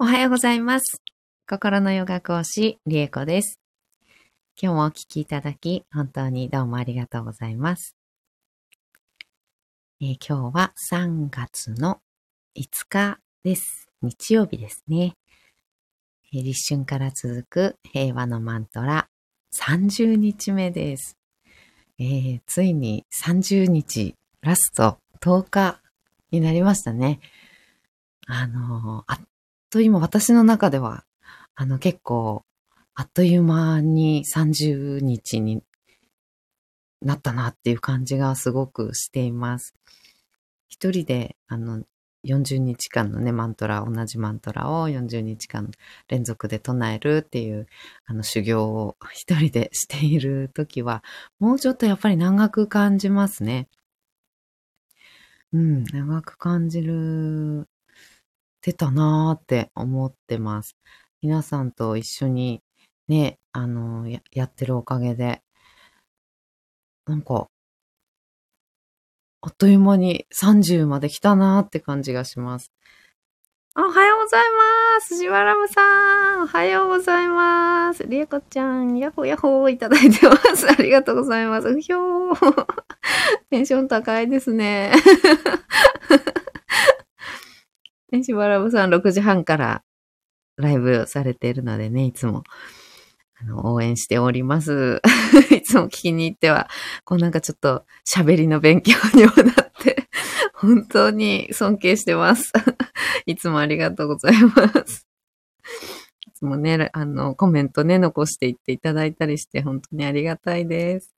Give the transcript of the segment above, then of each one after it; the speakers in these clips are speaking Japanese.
おはようございます。心のヨガ講師、リエコです。今日もお聞きいただき、本当にどうもありがとうございます。えー今日は3月の5日です。日曜日ですね。えー立春から続く平和のマントラ30日目です。えーついに30日ラスト10日になりましたね。あのあっと今私の中では、あの結構、あっという間に30日になったなっていう感じがすごくしています。一人で、あの、40日間のね、マントラ、同じマントラを40日間連続で唱えるっていう、あの、修行を一人でしているときは、もうちょっとやっぱり長く感じますね。うん、長く感じる、てたなーって思ってます。皆さんと一緒にね、あの、ややってるおかげで、なんか、あっという間に30まで来たなーって感じがします。おはようございます。しばらぶさん。おはようございます。りえこちゃん、やっほやほーいただいてます。ありがとうございます。うひょー。テンション高いですね。ね、しばらぶさん6時半からライブされているのでね、いつも、応援しております。いつも聞きに行っては、こうなんかちょっと喋りの勉強にもなって、本当に尊敬してます。いつもありがとうございます。いつもね、あの、コメントね、残していっていただいたりして、本当にありがたいです。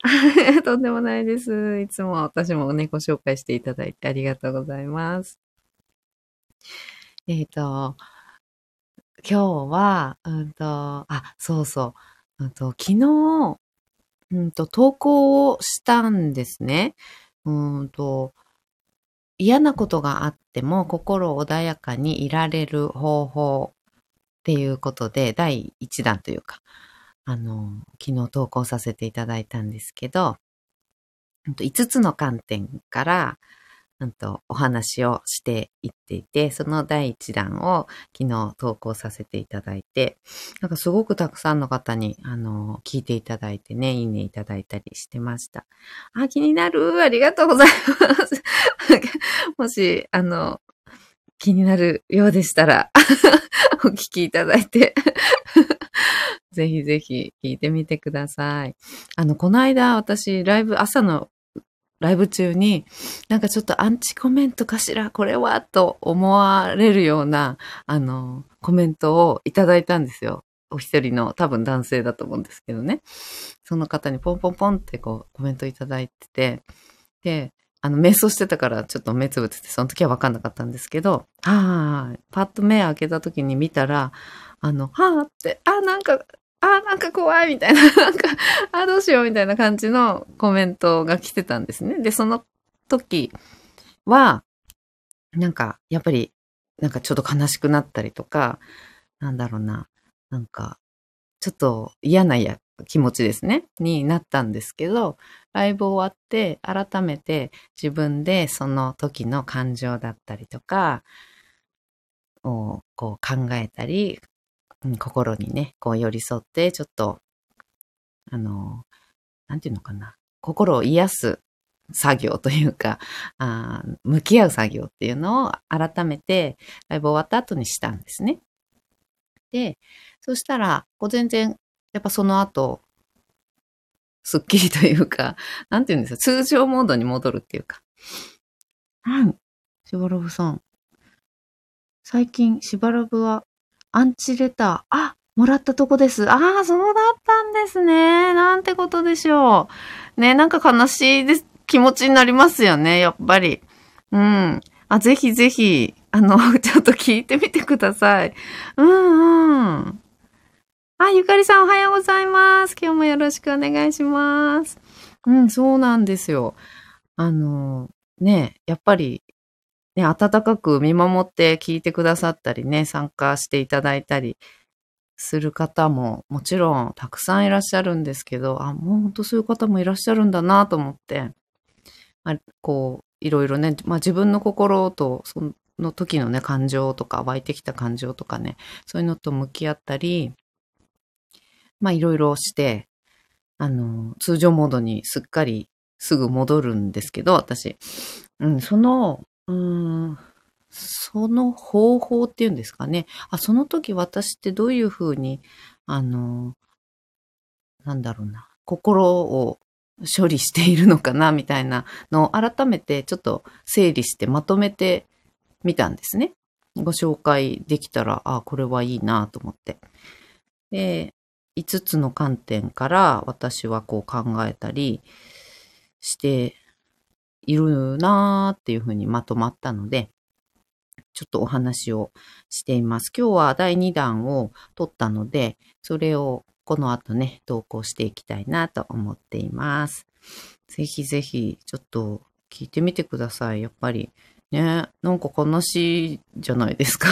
とんでもないです。いつも私もね、ご紹介していただいてありがとうございます。えっ、と、今日は、うんと、あ、そうそう、うんと、昨日、うんと、投稿をしたんですね。うんと、嫌なことがあっても心穏やかにいられる方法っていうことで、第1弾というか、あの、昨日投稿させていただいたんですけど、5つの観点から、うんとお話をしていっていて、その第1弾を昨日投稿させていただいて、なんかすごくたくさんの方に、あの、聞いていただいてね、いいねいただいたりしてました。あ、気になる。ありがとうございます。もし、あの、気になるようでしたら、お聞きいただいて、ぜひぜひ聞いてみてください。あの、この間私、ライブ、朝のライブ中に、なんかちょっとアンチコメントかしら、これは、と思われるような、あの、コメントをいただいたんですよ。お一人の多分男性だと思うんですけどね。その方にポンポンポンってこうコメントいただいてて、で、あの、瞑想してたからちょっと目つぶってて、その時は分かんなかったんですけど、ああ、パッと目開けた時に見たら、あの、はあって、あなんか、あなんか怖いみたいな、なんか、あどうしようみたいな感じのコメントが来てたんですね。で、その時は、なんか、やっぱり、なんかちょっと悲しくなったりとか、なんだろうな、なんか、ちょっと嫌なや気持ちですね、になったんですけど、ライブ終わって、改めて自分でその時の感情だったりとか、をこう考えたり、心にね、こう寄り添って、ちょっと、あの、なんていうのかな、心を癒す作業というか、あ向き合う作業っていうのを改めてライブ終わった後にしたんですね。で、そしたら、こう全然、やっぱその後、すっきりというか、なんていうんですか、通常モードに戻るっていうか。はい。しばらぶさん。最近、しばらぶは、アンチレター、あ、もらったとこです。ああ、そうだったんですね。なんてことでしょう。ね、なんか悲しいです、気持ちになりますよね、やっぱり。うん。あ、ぜひぜひ、あの、ちょっと聞いてみてください。うんうん。あ、ゆかりさんおはようございます。今日もよろしくお願いします。うん、そうなんですよ。あの、ね、やっぱり、ね、温かく見守って聞いてくださったりね、参加していただいたりする方ももちろんたくさんいらっしゃるんですけど、あ、もう本当そういう方もいらっしゃるんだなと思って、まあ、こう、いろいろね、まあ自分の心とその時のね、感情とか、湧いてきた感情とかね、そういうのと向き合ったり、まあいろいろして、あの、通常モードにすっかりすぐ戻るんですけど、私。うん、その、うん、その方法っていうんですかね。あ、その時私ってどういうふうに、あの、なんだろうな、心を処理しているのかな、みたいなのを改めてちょっと整理してまとめてみたんですね。ご紹介できたら、あ、これはいいなと思って。で、5つの観点から私はこう考えたりしているなーっていうふうにまとまったので、ちょっとお話をしています。今日は第2弾を撮ったので、それをこの後ね、投稿していきたいなと思っています。ぜひぜひ、ちょっと聞いてみてください。やっぱり、ね、なんか悲しいじゃないですか。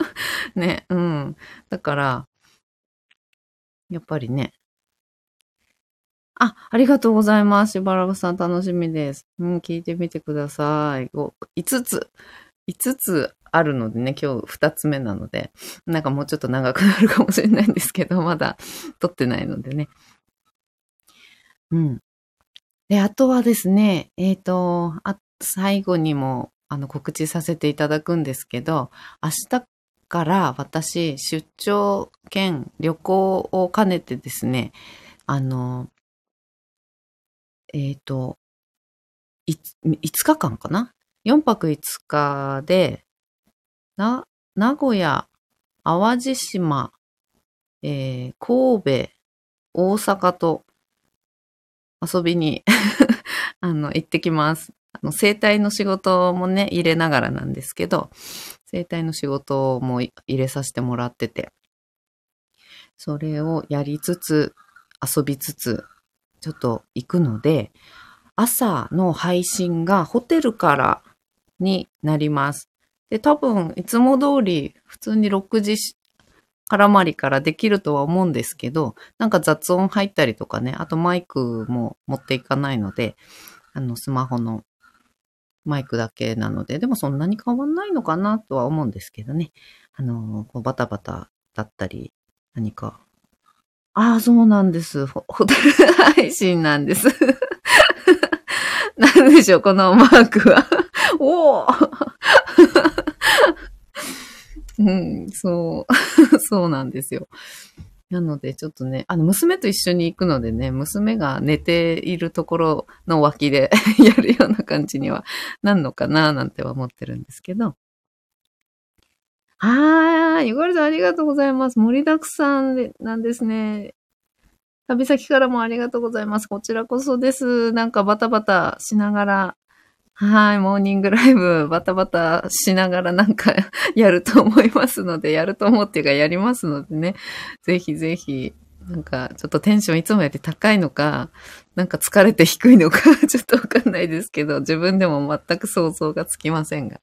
ね、うん。だから、やっぱりね。あ、ありがとうございます。しばらくさん楽しみです。うん、聞いてみてください。5つ、5つあるのでね、今日2つ目なので、なんかもうちょっと長くなるかもしれないんですけど、まだ撮ってないのでね。うん。で、あとはですね、えっ、ー、と、あ、最後にも、あの、告知させていただくんですけど、明日から私、出張兼旅行を兼ねてですね、あの、えっ、ー、と、5日間かな ?4 泊5日で、な、名古屋、淡路島、えー、神戸、大阪と遊びに あの、行ってきます。あの、生体の仕事もね、入れながらなんですけど、生体の仕事も入れさせてもらってて、それをやりつつ、遊びつつ、ちょっと行くので、朝の配信がホテルからになります。で、多分、いつも通り、普通に6時絡まりからできるとは思うんですけど、なんか雑音入ったりとかね、あとマイクも持っていかないので、あの、スマホのマイクだけなので、でもそんなに変わんないのかなとは思うんですけどね。あの、こうバタバタだったり、何か。ああ、そうなんです。ホテル配信なんです。なんでしょう、このマークは。おおうん、そう、そうなんですよ。なので、ちょっとね、あの、娘と一緒に行くのでね、娘が寝ているところの脇でやるような感じにはなんのかななんては思ってるんですけど。ああ、ゆかりさんありがとうございます。盛りだくさんで、なんですね。旅先からもありがとうございます。こちらこそです。なんかバタバタしながらはい、モーニングライブバタバタしながらなんかやると思いますので、やると思っていうかやりますのでね、ぜひぜひ、なんかちょっとテンションいつもより高いのか、なんか疲れて低いのか ちょっとわかんないですけど、自分でも全く想像がつきませんが。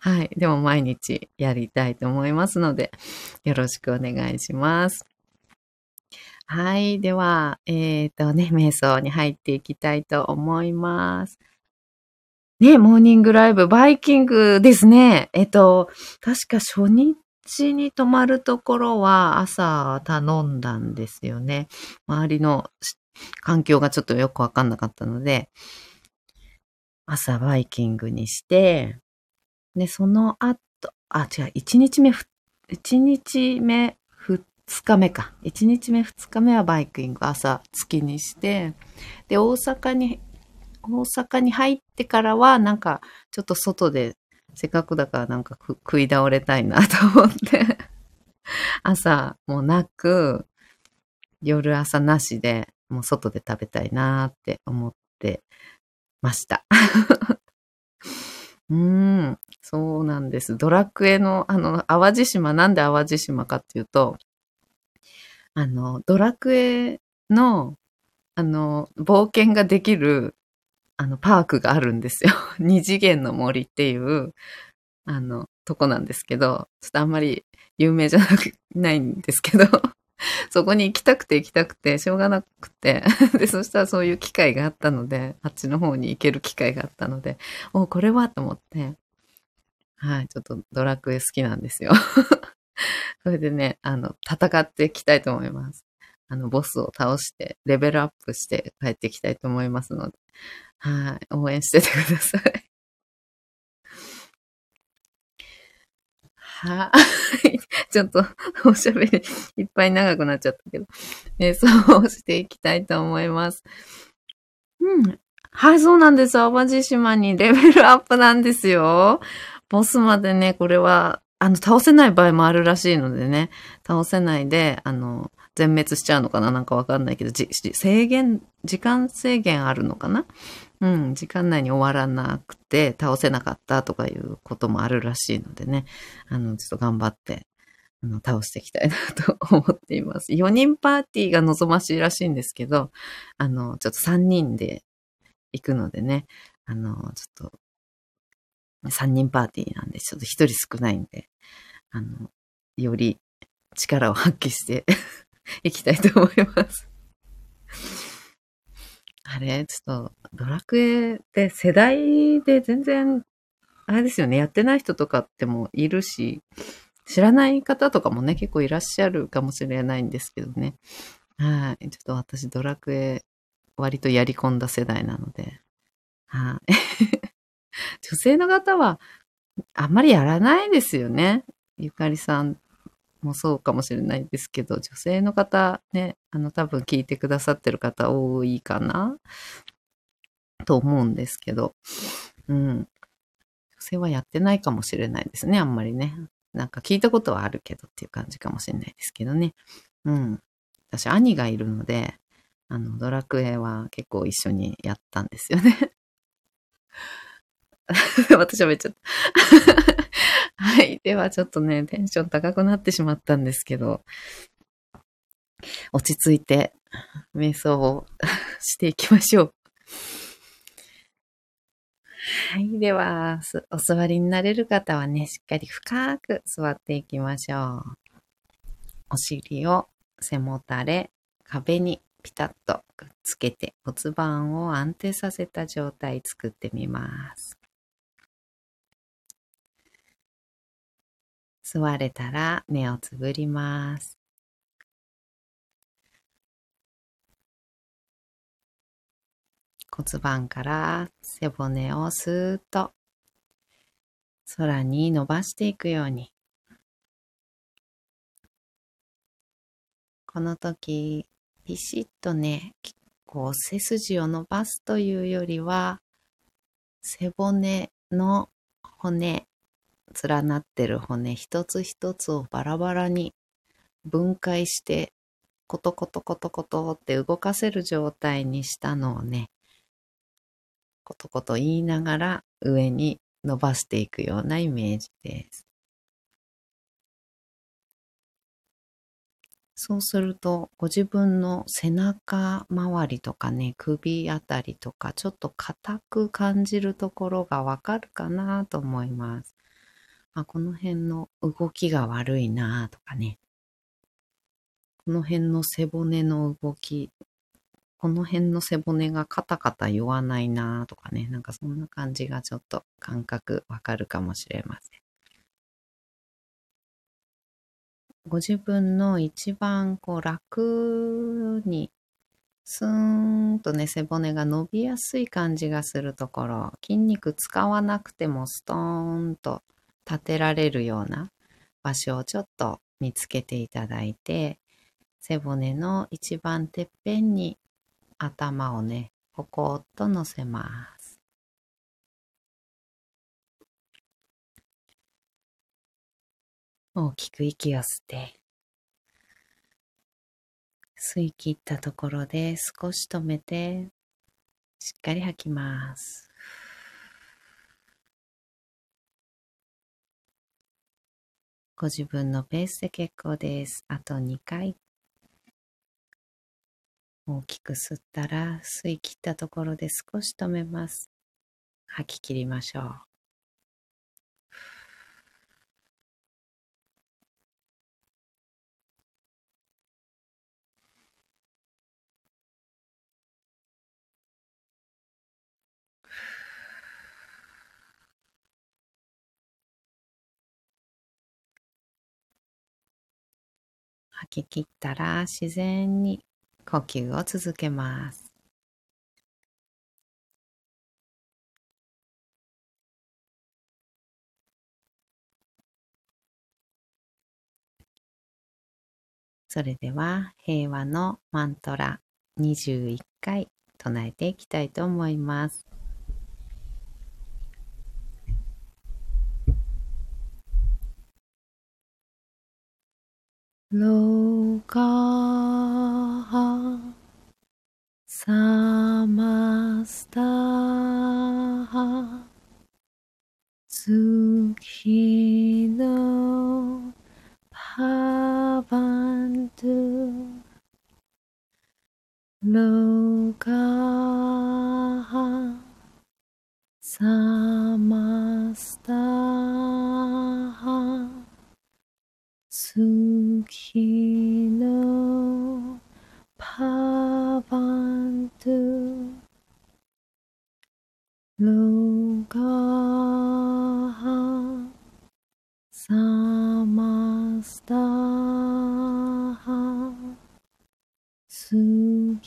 はい、でも毎日やりたいと思いますので、よろしくお願いします。はい。では、えっ、ー、とね、瞑想に入っていきたいと思います。ね、モーニングライブ、バイキングですね。えっと、確か初日に泊まるところは朝頼んだんですよね。周りの環境がちょっとよくわかんなかったので、朝バイキングにして、で、その後、あ、違う、1日目、1日目、2日目か。1日目、2日目はバイキング朝月にして、で、大阪に大阪に入ってからは、なんか、ちょっと外で、せっかくだからなんか食い倒れたいなと思って 朝もなく、夜朝なしで、もう外で食べたいなって思ってました。うーん、そうなんです。ドラクエの、あの、淡路島、なんで淡路島かっていうと、あの、ドラクエの、あの、冒険ができるあの、パークがあるんですよ。二次元の森っていう、あの、とこなんですけど、ちょっとあんまり有名じゃなく、ないんですけど、そこに行きたくて行きたくて、しょうがなくて、で、そしたらそういう機会があったので、あっちの方に行ける機会があったので、おこれはと思って、はい、ちょっとドラクエ好きなんですよ。それでね、あの、戦っていきたいと思います。あの、ボスを倒して、レベルアップして帰ってきたいと思いますので、はい、応援しててください。はい。ちょっと、おしゃべりいっぱい長くなっちゃったけど、瞑想をしていきたいと思います。うん。はい、そうなんです。淡路島にレベルアップなんですよ。ボスまでね、これは、あの、倒せない場合もあるらしいのでね、倒せないで、あの、全滅しちゃうのかな？なんかわかんないけど、制限、時間制限あるのかな？うん、時間内に終わらなくて倒せなかったとかいうこともあるらしいのでね、あの、ちょっと頑張って、あの、倒していきたいなと思っています。4人パーティーが望ましいらしいんですけど、あの、ちょっと3人で行くのでね、あの、ちょっと、3人パーティーなんで、ちょっと1人少ないんで、あの、より力を発揮していきたいと思います。あれ、ちょっと、ドラクエって世代で全然、あれですよね、やってない人とかってもいるし、知らない方とかもね、結構いらっしゃるかもしれないんですけどね。はい。ちょっと私、ドラクエ、割とやり込んだ世代なので。はい。女性の方は、あんまりやらないですよね。ゆかりさんもそうかもしれないですけど、女性の方ね、あの多分聞いてくださってる方多いかな？と思うんですけど、うん。女性はやってないかもしれないですね、あんまりね。なんか聞いたことはあるけどっていう感じかもしれないですけどね。うん。私、兄がいるので、あの、ドラクエは結構一緒にやったんですよね。私はめっちゃはい。ではちょっとね、テンション高くなってしまったんですけど、落ち着いて瞑想を していきましょう。はい。では、お座りになれる方はね、しっかり深く座っていきましょう。お尻を背もたれ、壁にピタッとくっつけて骨盤を安定させた状態作ってみます。座れたら目をつぶります。骨盤から背骨をスーッと空に伸ばしていくように。この時、ピシッとね、こう背筋を伸ばすというよりは、背骨の骨連なってる骨一つ一つをバラバラに分解してコトコトコトコトって動かせる状態にしたのをね、コトコト言いながら上に伸ばしていくようなイメージです。そうすると、ご自分の背中周りとかね、首あたりとか、ちょっと硬く感じるところがわかるかなと思います。あ、この辺の動きが悪いなとかね。この辺の背骨の動き、この辺の背骨がカタカタ言わないなとかね。なんかそんな感じがちょっと感覚わかるかもしれません。ご自分の一番こう楽にスーンとね、背骨が伸びやすい感じがするところ、筋肉使わなくてもストーンと立てられるような場所をちょっと見つけていただいて、背骨の一番てっぺんに頭をね、ポコッと乗せます。大きく息を吸って、吸い切ったところで少し止めて、しっかり吐きます。ご自分のペースで結構です。あと2回。大きく吸ったら吸い切ったところで少し止めます。吐き切りましょう。吐き切ったら自然に呼吸を続けます。それでは平和のマントラ21回唱えていきたいと思います。ロカハサマスタハ月のパバントロカハサマスタハ月のパワントロガハサマスタハ月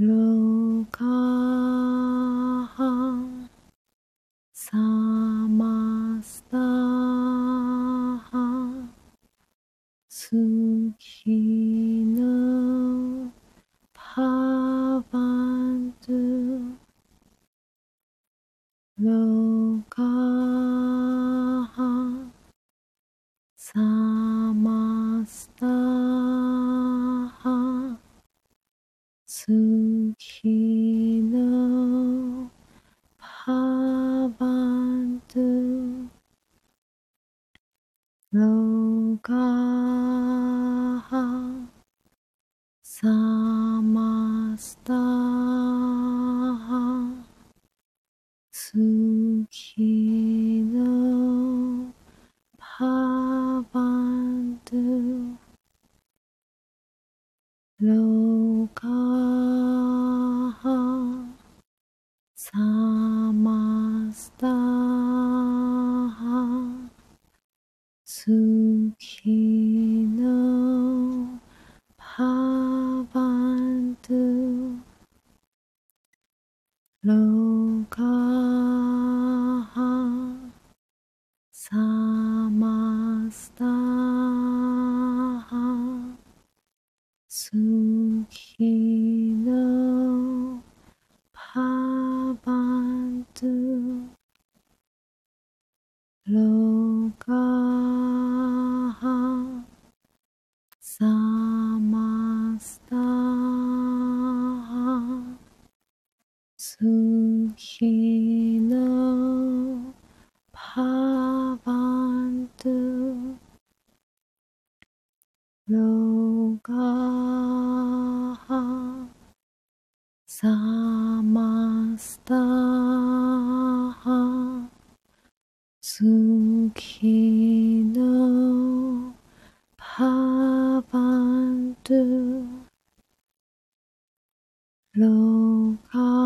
Hello. 好き楼高。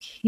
ス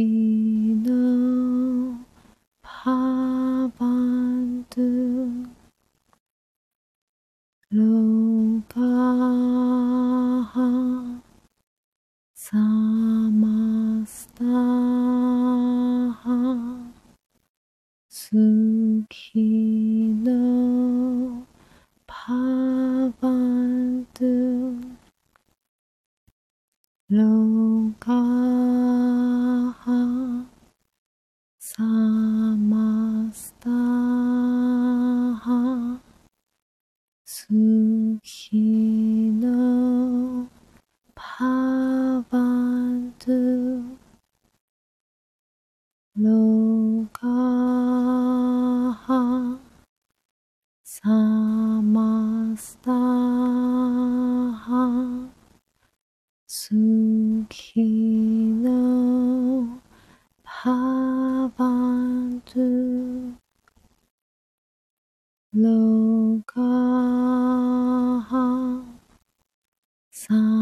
さい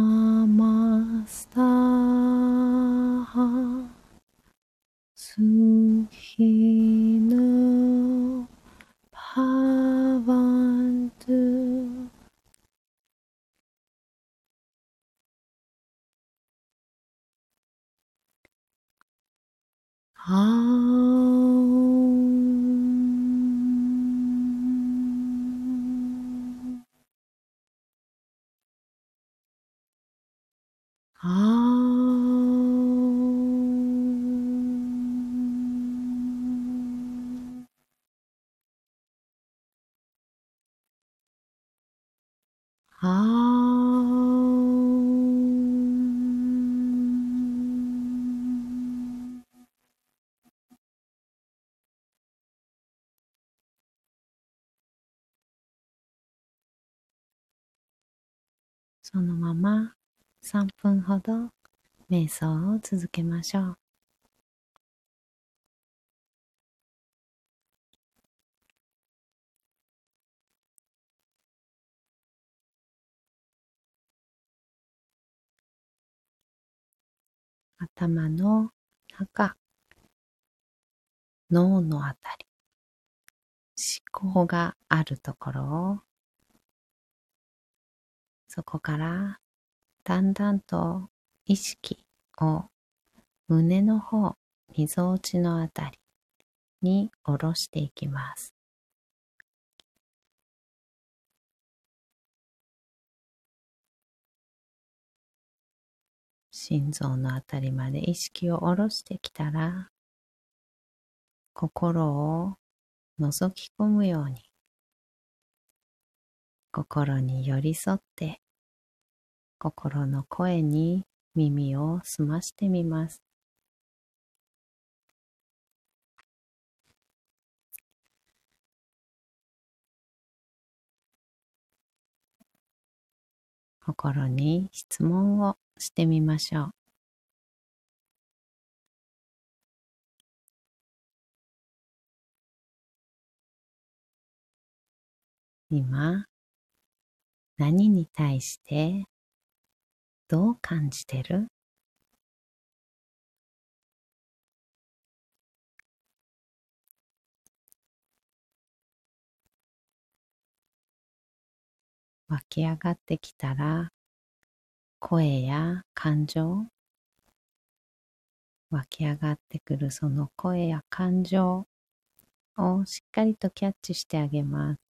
そのまま3分ほど瞑想を続けましょう。頭の中、脳のあたり、思考があるところを、そこからだんだんと意識を胸の方、みぞおちのあたりに下ろしていきます。心臓のあたりまで意識を下ろしてきたら、心を覗き込むように、心に寄り添って、心の声に耳を澄ましてみます。心に質問をしてみましょう。今、何に対してどう感じてる？湧き上がってきたら声や感情？湧き上がってくるその声や感情をしっかりとキャッチしてあげます。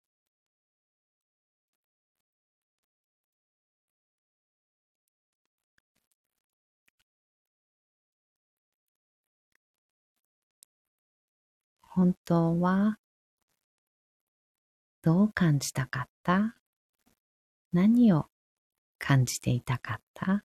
本当はどう感じたかった？何を感じていたかった？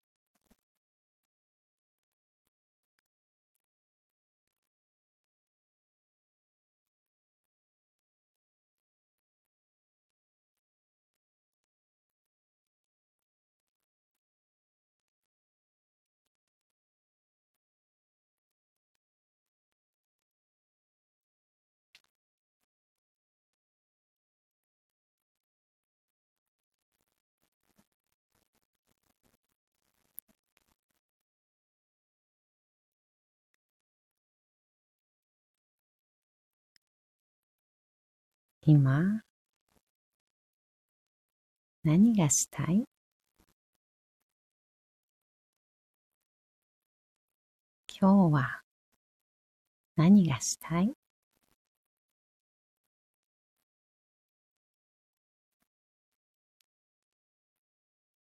今、何がしたい？今日は何がしたい？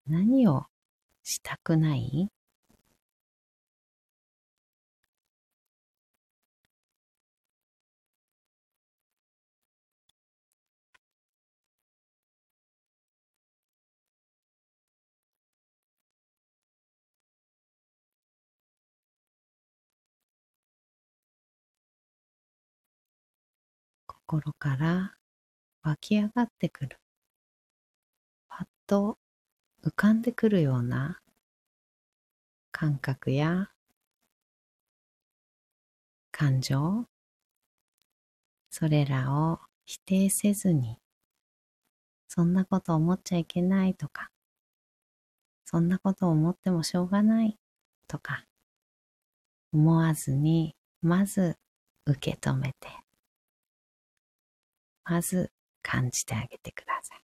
何をしたくない？心から湧き上がってくる。パッと浮かんでくるような感覚や感情、それらを否定せずに、そんなこと思っちゃいけないとか、そんなこと思ってもしょうがないとか、思わずに、まず受け止めて、まず感じてあげてください。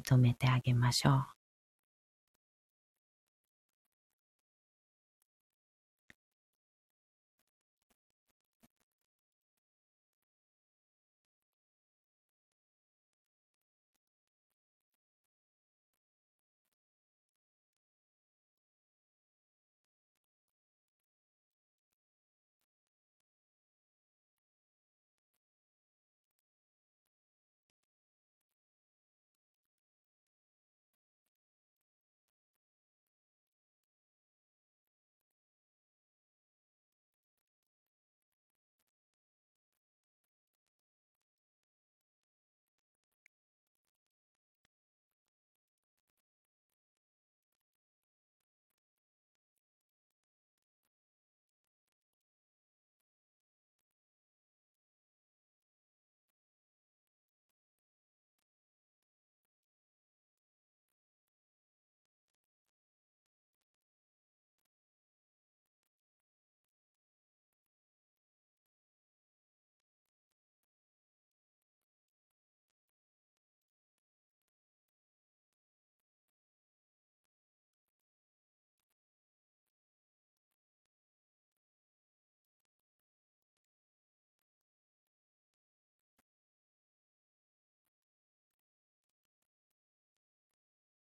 認めてあげましょう。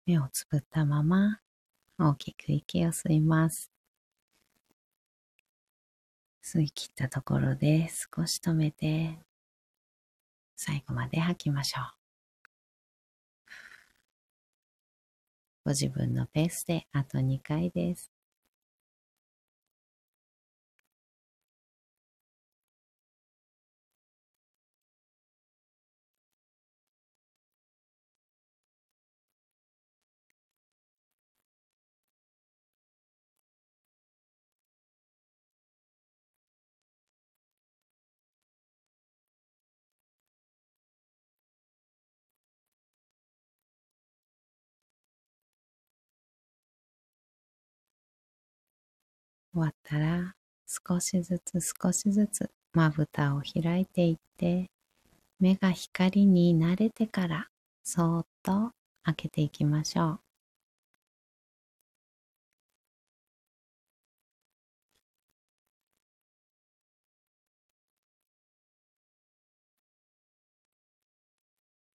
目をつぶったまま大きく息を吸います。吸い切ったところで少し止めて最後まで吐きましょう。ご自分のペースであと2回です。終わったら少しずつ少しずつまぶたを開いていって目が光に慣れてからそーっと開けていきましょう。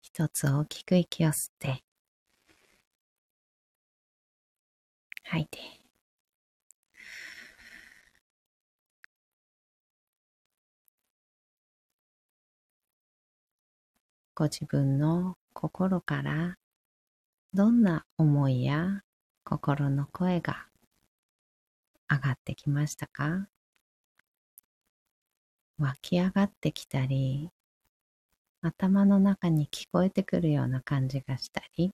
一つ大きく息を吸って吐いてご自分の心からどんな思いや心の声が上がってきましたか？湧き上がってきたり頭の中に聞こえてくるような感じがしたり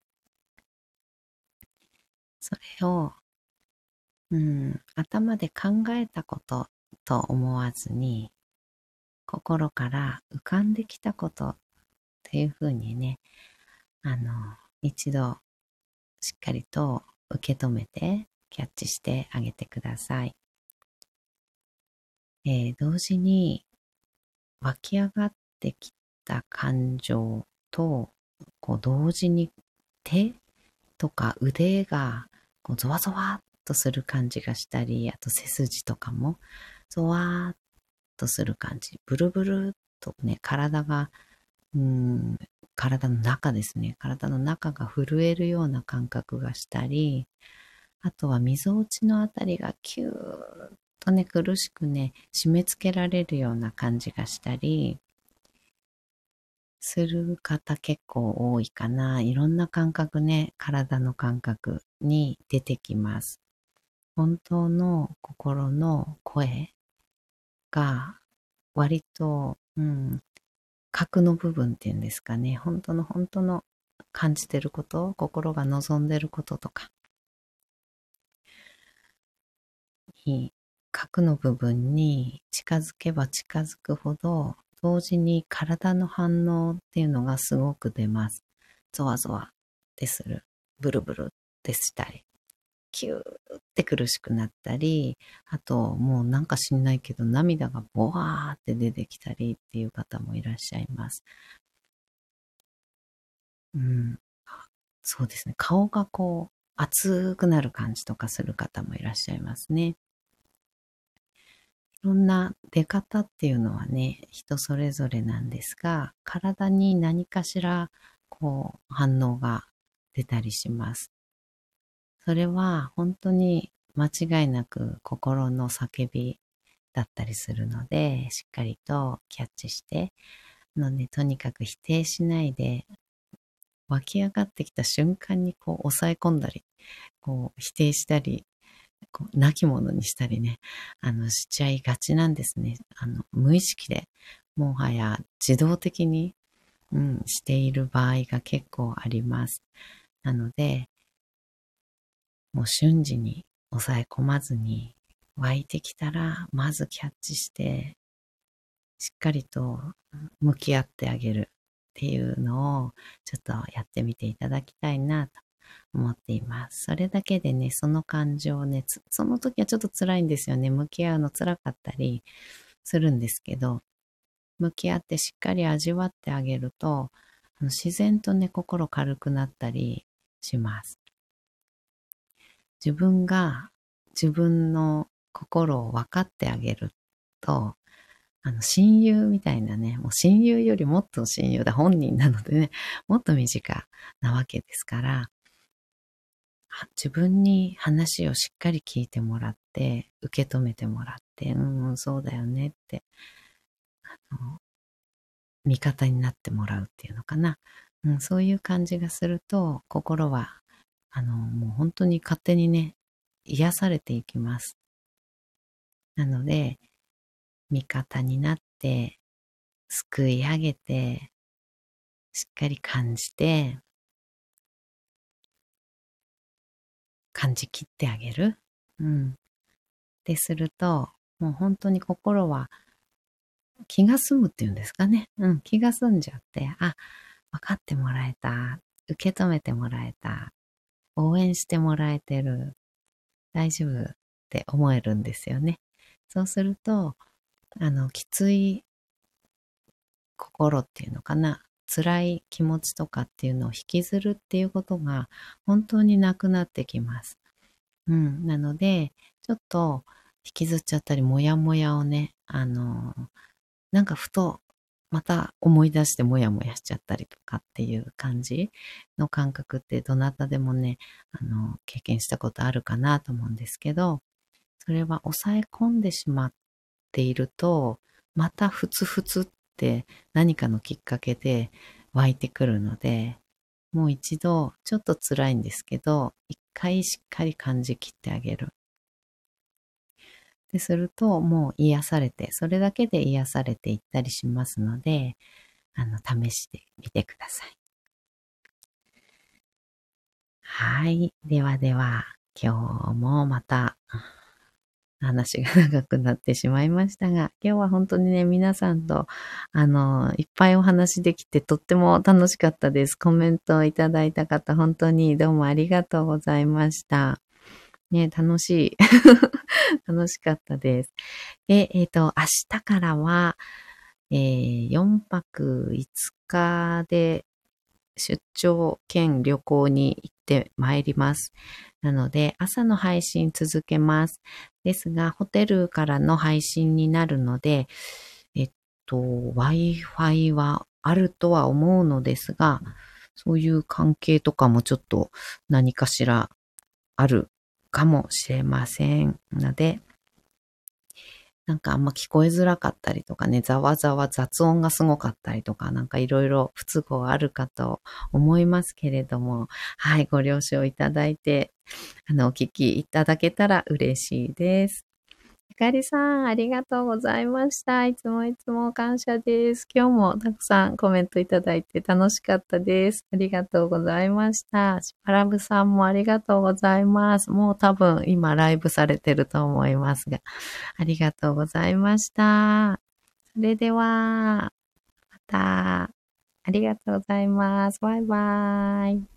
それを、うん、頭で考えたことと思わずに心から浮かんできたことっていうふうにね、あの、一度しっかりと受け止めてキャッチしてあげてください。えー、同時に湧き上がってきた感情と、こう同時に手とか腕がこうゾワゾワっとする感じがしたり、あと背筋とかもゾワーっとする感じ。ブルブルっとね、体が、うん、体の中ですね。体の中が震えるような感覚がしたり、あとは溝落ちのあたりがキューッとね、苦しくね、締め付けられるような感じがしたり、する方結構多いかな。いろんな感覚ね、体の感覚に出てきます。本当の心の声が割と、うん、核の部分っていうんですかね、本当の本当の感じてること、心が望んでることとか、に、核の部分に近づけば近づくほど、同時に体の反応っていうのがすごく出ます。ゾワゾワってする。ブルブルってしたり。キューって苦しくなったり、あともうなんか知んないけど涙がボワーって出てきたりっていう方もいらっしゃいます。うん。そうですね。顔がこう熱くなる感じとかする方もいらっしゃいますね。いろんな出方っていうのはね、人それぞれなんですが、体に何かしらこう反応が出たりします。それは本当に間違いなく心の叫びだったりするので、しっかりとキャッチして、のね、とにかく否定しないで、湧き上がってきた瞬間にこう抑え込んだり、こう否定したりこう、亡き者にしたりね、あの、しちゃいがちなんですね。あの、無意識で、もはや自動的に、うん、している場合が結構あります。なので、もう瞬時に抑え込まずに湧いてきたら、まずキャッチして、しっかりと向き合ってあげるっていうのをちょっとやってみていただきたいなと思っています。それだけでね、その感情をね、その時はちょっと辛いんですよね。向き合うの辛かったりするんですけど、向き合ってしっかり味わってあげると、自然とね、心軽くなったりします。自分が自分の心を分かってあげると、あの、親友みたいなね、もう親友よりもっと親友だ、本人なのでね、もっと身近なわけですから、自分に話をしっかり聞いてもらって、受け止めてもらって、うん、うん、そうだよねって、あの、味方になってもらうっていうのかな。うん、そういう感じがすると、心は、あの、もう本当に勝手にね、癒されていきます。なので、味方になって、すくい上げて、しっかり感じて、感じきってあげる。うん。ってすると、もう本当に心は気が済むっていうんですかね。うん、気が済んじゃって、あ、分かってもらえた。受け止めてもらえた。応援してもらえてる。大丈夫って思えるんですよね。そうすると、あの、きつい心っていうのかな。辛い気持ちとかっていうのを引きずるっていうことが本当になくなってきます。うん。なので、ちょっと引きずっちゃったり、もやもやをね、あの、なんかふとまた思い出してもやもやしちゃったりとかっていう感じの感覚ってどなたでもね、あの、経験したことあるかなと思うんですけど、それは抑え込んでしまっていると、またふつふつって何かのきっかけで湧いてくるので、もう一度ちょっと辛いんですけど、一回しっかり感じきってあげる。ですると、もう癒されて、それだけで癒されていったりしますので、あの、試してみてください。はい。ではでは、今日もまた話が長くなってしまいましたが、今日は本当にね、皆さんと、あの、いっぱいお話できてとっても楽しかったです。コメントをいただいた方、本当にどうもありがとうございました。ね、楽しい。楽しかったです。で、えっ、ー、と、明日からは、えー、4泊5日で出張兼旅行に行ってまいります。なので、朝の配信続けます。ですが、ホテルからの配信になるので、えっと、Wi-Fi はあるとは思うのですが、そういう関係とかもちょっと何かしらあるかもしれませんので、なんかあんま聞こえづらかったりとかね、ざわざわ雑音がすごかったりとか、なんかいろいろ不都合あるかと思いますけれども、はい、ご了承いただいて、あの、お聞きいただけたら嬉しいです。ゆかりさん、ありがとうございました。いつもいつも感謝です。今日もたくさんコメントいただいて楽しかったです。ありがとうございました。シパラブさんもありがとうございます。もう多分今ライブされてると思いますが、ありがとうございました。それでは、また、ありがとうございます。バイバイ。